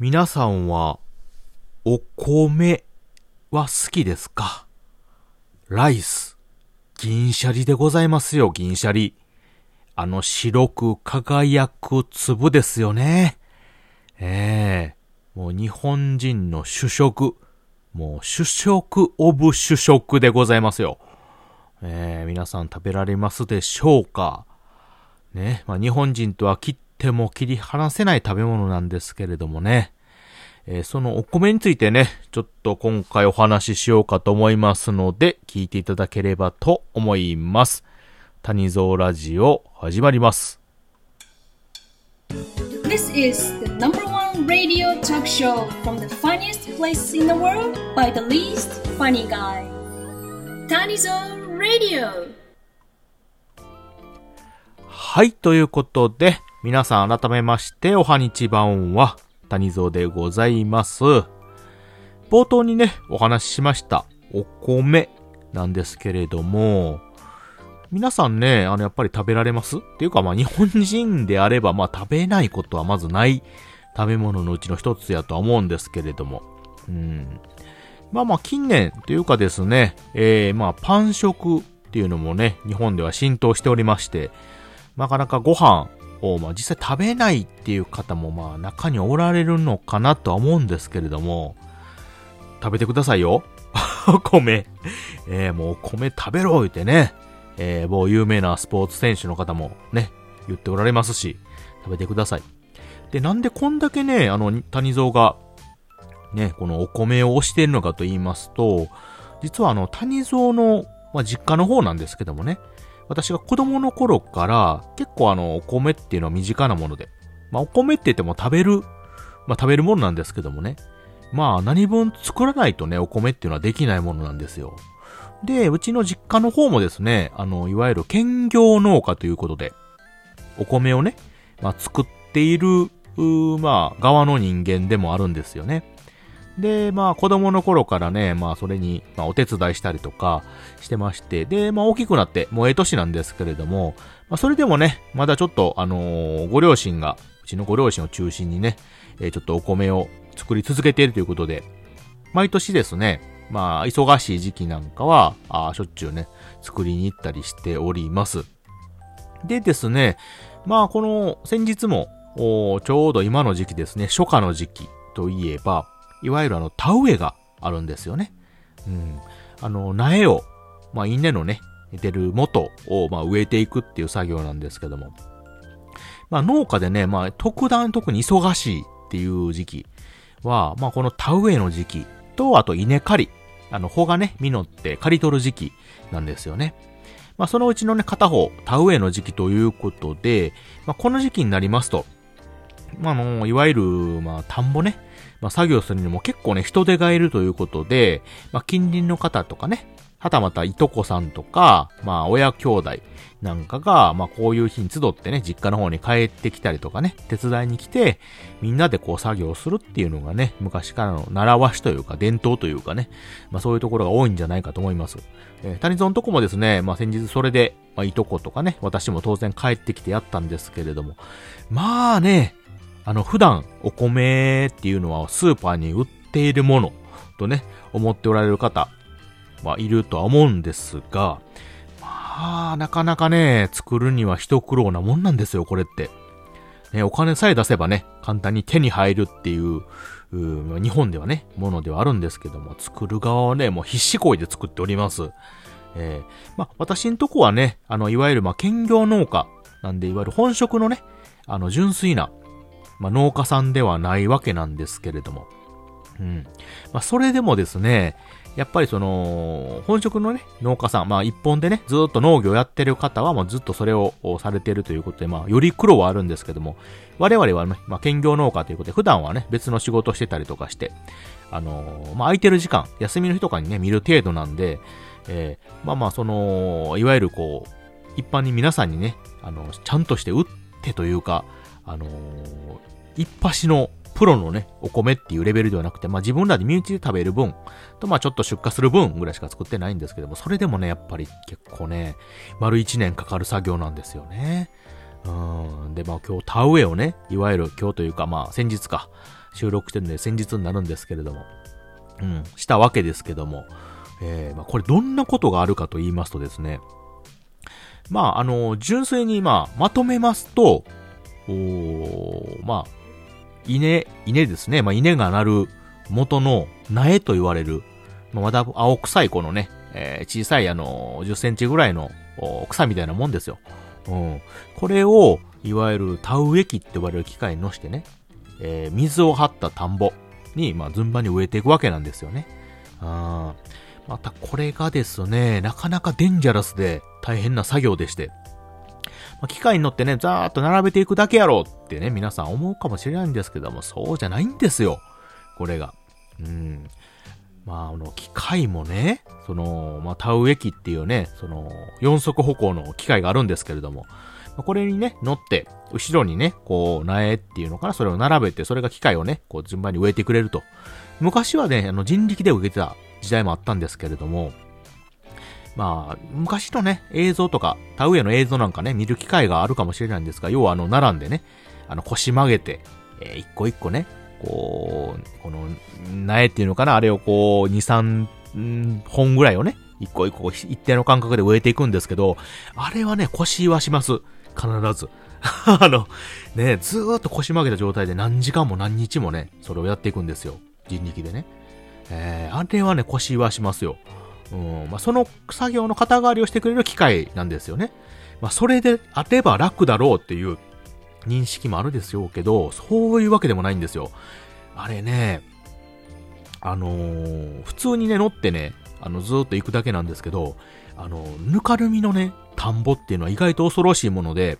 皆さんは、お米は好きですか？ライス、銀シャリでございますよ、銀シャリ。あの白く輝く粒ですよね。ええもう日本人の主食。もう主食オブ主食でございますよ。えー、皆さん食べられますでしょうか？ね、まあ、日本人とは切っっても切り離せない食べ物なんですけれどもね。えー、そのお米についてね、ちょっと今回お話ししようかと思いますので、聞いていただければと思います。谷蔵ラジオ始まります。はい、ということで、皆さん改めまして、おはにちばんは、谷蔵でございます。冒頭にね、お話ししました、お米なんですけれども、皆さんね、あの、やっぱり食べられます？っていうか、まあ、日本人であれば、まあ、食べないことはまずない食べ物のうちの一つやとは思うんですけれども。うん。まあまあ、近年というかですね、えー、まあ、パン食っていうのもね、日本では浸透しておりまして、なかなかご飯を、まあ、実際食べないっていう方も、まあ、中におられるのかなとは思うんですけれども、食べてくださいよ。お 米。えー、もうお米食べろ言ってね。えー、某有名なスポーツ選手の方もね、言っておられますし、食べてください。で、なんでこんだけね、あの、谷蔵が、ね、このお米を推しているのかと言いますと、実はあの、谷蔵の、まあ、実家の方なんですけどもね、私が子供の頃から結構あの、お米っていうのは身近なもので、まあ、お米って言っても食べる、まあ、食べるものなんですけどもね、まあ、何分作らないとね、お米っていうのはできないものなんですよ。で、うちの実家の方もですね、あの、いわゆる兼業農家ということで、お米をね、まあ、作っている、まあ、側の人間でもあるんですよね。で、まあ、子供の頃からね、まあ、それに、まあ、お手伝いしたりとかしてまして、で、まあ、大きくなって、もうええ年なんですけれども、まあ、それでもね、まだちょっと、あのー、ご両親が、うちのご両親を中心にね、えー、ちょっとお米を作り続けているということで、毎年ですね、まあ、忙しい時期なんかは、あしょっちゅうね、作りに行ったりしております。でですね、まあ、この、先日も、ちょうど今の時期ですね、初夏の時期といえば、いわゆるあの、田植えがあるんですよね。うん。あの、苗を、まあ、稲のね、出る元を、まあ、植えていくっていう作業なんですけども。まあ、農家でね、まあ、特段特に忙しいっていう時期は、まあ、この田植えの時期と、あと稲刈り。あの、穂がね、実って刈り取る時期なんですよね。まあ、そのうちのね、片方、田植えの時期ということで、まあ、この時期になりますと、まあ、あの、いわゆる、まあ、田んぼね、まあ、作業するにも結構ね、人手がいるということで、まあ、近隣の方とかね、はたまたいとこさんとか、まあ、親兄弟なんかが、まあ、こういう日に集ってね、実家の方に帰ってきたりとかね、手伝いに来て、みんなでこう作業するっていうのがね、昔からの習わしというか、伝統というかね、まあ、そういうところが多いんじゃないかと思います。えー、谷蔵のとこもですね、まあ、先日それで、まあ、いとことかね、私も当然帰ってきてやったんですけれども、まあね、あの、普段お米っていうのはスーパーに売っているものとね、思っておられる方はいるとは思うんですが、まあ、なかなかね、作るには一苦労なもんなんですよ、これって。ね、お金さえ出せばね、簡単に手に入るっていう、う日本ではね、ものではあるんですけども、作る側はね、もう必死こいで作っております。えー、まあ、私んとこはね、あの、いわゆる、まあ、兼業農家なんで、いわゆる本職のね、あの、純粋な、まあ、農家さんではないわけなんですけれども。うん。まあ、それでもですね、やっぱりその、本職のね、農家さん、まあ一本でね、ずっと農業やってる方は、もうずっとそれをされてるということで、まあ、より苦労はあるんですけども、我々はね、まあ、兼業農家ということで、普段はね、別の仕事してたりとかして、あのー、まあ、空いてる時間、休みの日とかにね、見る程度なんで、えー、まあまあ、その、いわゆるこう、一般に皆さんにね、あの、ちゃんとして打ってというか、あのー、一発のプロのね、お米っていうレベルではなくて、まあ自分らで身内で食べる分、とまあちょっと出荷する分ぐらいしか作ってないんですけども、それでもね、やっぱり結構ね、丸一年かかる作業なんですよね。うん。で、まあ今日田植えをね、いわゆる今日というかまあ先日か、収録してるんで先日になるんですけれども、うん、したわけですけども、えー、まあ、これどんなことがあるかと言いますとですね、まあ、あの、純粋に、まあ、まとめますと、おまあ、稲、稲ですね。まあ、稲が鳴る元の苗と言われる、まあ、まだ青臭いこのね、えー、小さいあの、10センチぐらいの草みたいなもんですよ。うん。これを、いわゆる田植え機って呼ばれる機械に乗してね、えー、水を張った田んぼに、まあ、順番に植えていくわけなんですよね。あまたこれがですね、なかなかデンジャラスで大変な作業でして、まあ、機械に乗ってね、ざーっと並べていくだけやろうってね、皆さん思うかもしれないんですけども、そうじゃないんですよ。これが。うん。まあ、あの、機械もね、その、まあ、田植え機っていうね、その、四足歩行の機械があるんですけれども、これにね、乗って、後ろにね、こう、苗っていうのかな、それを並べて、それが機械をね、こう、順番に植えてくれると。昔はね、あの、人力で植えてた時代もあったんですけれども、まあ、昔のね、映像とか、田植えの映像なんかね、見る機会があるかもしれないんですが、要はあの、並んでね、あの、腰曲げて、えー、一個一個ね、こう、この、苗っていうのかな、あれをこう、2、3本ぐらいをね、一個一個一定の間隔で植えていくんですけど、あれはね、腰はします。必ず。あの、ね、ずーっと腰曲げた状態で何時間も何日もね、それをやっていくんですよ。人力でね。えー、あれはね、腰はしますよ。うん、まあ、その作業の肩代わりをしてくれる機械なんですよね。まあ、それであれば楽だろうっていう認識もあるでしょうけど、そういうわけでもないんですよ。あれね、あのー、普通にね、乗ってね、あの、ずっと行くだけなんですけど、あの、ぬかるみのね、田んぼっていうのは意外と恐ろしいもので、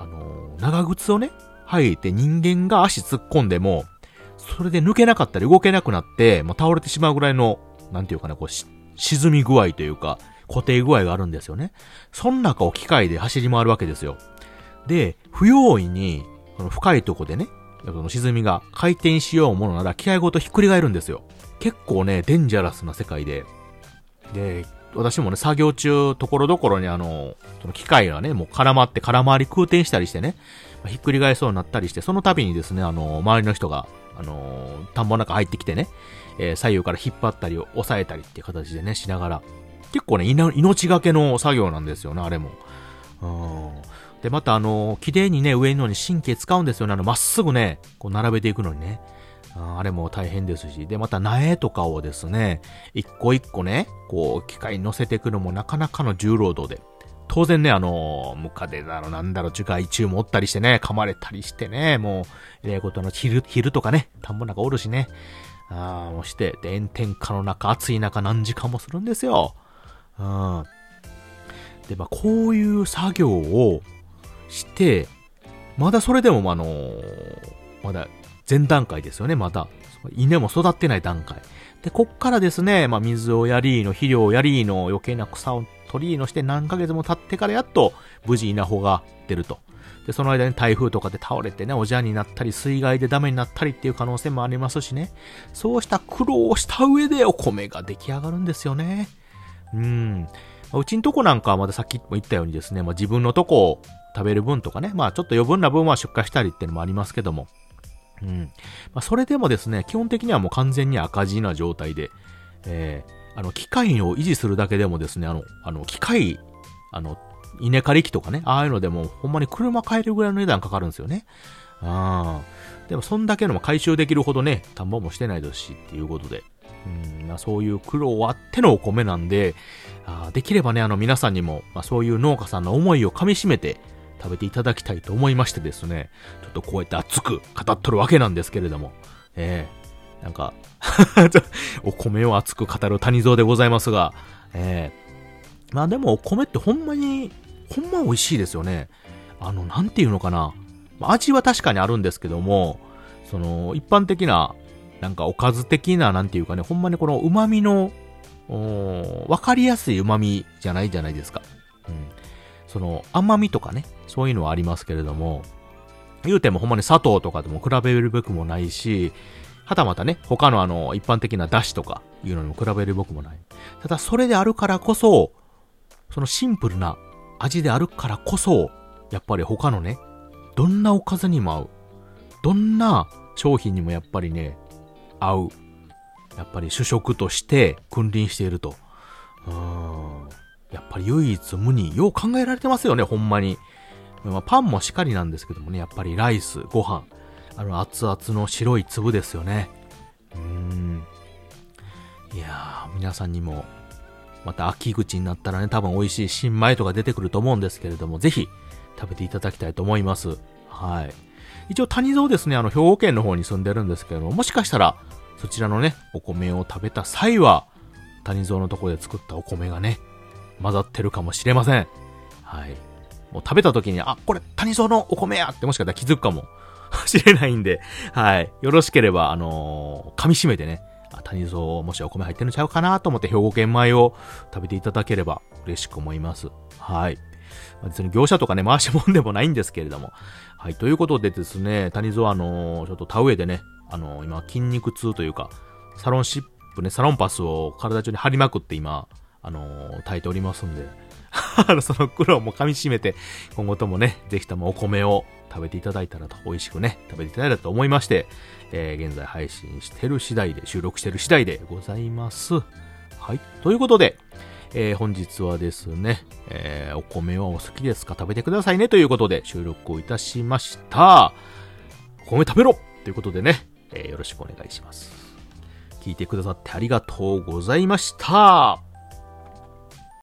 あのー、長靴をね、履いて人間が足突っ込んでも、それで抜けなかったり動けなくなって、もう倒れてしまうぐらいの、なんていうかね、こう、沈み具合というか、固定具合があるんですよね。その中を機械で走り回るわけですよ。で、不用意に、この深いとこでね、その沈みが回転しようものなら気合ごとひっくり返るんですよ。結構ね、デンジャラスな世界で。で、私もね、作業中、ところどころにあの、その機械がね、もう絡まって空回り空転したりしてね、ひっくり返そうになったりして、その度にですね、あの、周りの人が、あの、田んぼの中入ってきてね、えー、左右から引っ張ったり、押さえたりっていう形でね、しながら、結構ね、命がけの作業なんですよね、あれも。うん。で、またあの、綺麗にね、上のに神経使うんですよね、あの、まっすぐね、こう並べていくのにね。あれも大変ですし、で、また苗とかをですね、一個一個ね、こう、機械に乗せていくのもなかなかの重労働で。当然ね、あの、ムカデだろ、なんだろ、樹海中もおったりしてね、噛まれたりしてね、もう、ええことの昼、昼とかね、田んぼなんかおるしね、ああ、もうして、で、炎天下の中、暑い中何時間もするんですよ。うん。で、まあ、こういう作業をして、まだそれでも、あのー、まだ前段階ですよね、まだ。稲も育ってない段階。で、こっからですね、まあ、水をやりの、肥料をやりの、余計な草を取りのして何ヶ月も経ってからやっと無事稲穂が出ると。で、その間に台風とかで倒れてね、おじゃになったり、水害でダメになったりっていう可能性もありますしね。そうした苦労をした上でお米が出来上がるんですよね。うん。うちんとこなんかはまださっきも言ったようにですね、まあ、自分のとこを食べる分とかね、まあちょっと余分な分は出荷したりっていうのもありますけども。うん。まあそれでもですね、基本的にはもう完全に赤字な状態で、えー、あの、機械を維持するだけでもですね、あの、あの、機械、あの、稲刈り機とかね、ああいうのでも、ほんまに車買えるぐらいの値段かかるんですよね。ああ。でも、そんだけのも回収できるほどね、田んぼもしてないですし、っていうことで。うん、まあ、そういう苦労あってのお米なんで、あできればね、あの皆さんにも、まあ、そういう農家さんの思いを噛み締めて食べていただきたいと思いましてですね、ちょっとこうやって熱く語っとるわけなんですけれども、ええー、なんか お米を熱く語る谷蔵でございますが、ええー、まあでもお米ってほんまにほんま美味しいですよね。あの、なんていうのかな。味は確かにあるんですけども、その、一般的な、なんかおかず的な、なんていうかね、ほんまにこの旨味の、わかりやすい旨味じゃないじゃないですか。うん。その、甘みとかね、そういうのはありますけれども、言うてもほんまに砂糖とかでも比べるべくもないし、はたまたね、他のあの、一般的な出汁とかいうのにも比べるべくもない。ただ、それであるからこそ、そのシンプルな味であるからこそ、やっぱり他のね、どんなおかずにも合う。どんな商品にもやっぱりね、合う。やっぱり主食として君臨していると。うーん。やっぱり唯一無二、よう考えられてますよね、ほんまに。まあ、パンもしかりなんですけどもね、やっぱりライス、ご飯、あの熱々の白い粒ですよね。うーん。いやー、皆さんにも、また秋口になったらね、多分美味しい新米とか出てくると思うんですけれども、ぜひ食べていただきたいと思います。はい。一応谷蔵ですね、あの、兵庫県の方に住んでるんですけれども、もしかしたら、そちらのね、お米を食べた際は、谷蔵のとこで作ったお米がね、混ざってるかもしれません。はい。もう食べた時に、あ、これ谷蔵のお米やってもしかしたら気づくかもしれないんで、はい。よろしければ、あのー噛み締めてね、谷蔵もしお米入ってるんちゃうかなと思って兵庫県米を食べていただければ嬉しく思います。はい。別に業者とかね、回しもんでもないんですけれども。はい。ということでですね、谷蔵あのーちょっと田植えでね、あのー今筋肉痛というか、サロンシップね、サロンパスを体中に貼りまくって今、あのー耐えておりますんで、その苦労も噛み締めて、今後ともね、ぜひともお米を食べていただいたらと、美味しくね、食べていただいたらと思いまして、えー現在配信してる次第で、収録してる次第でございます。はい。ということで、えー本日はですね、えーお米はお好きですか？食べてくださいねということで収録をいたしました。お米食べろということでね、えーよろしくお願いします。聞いてくださってありがとうございました。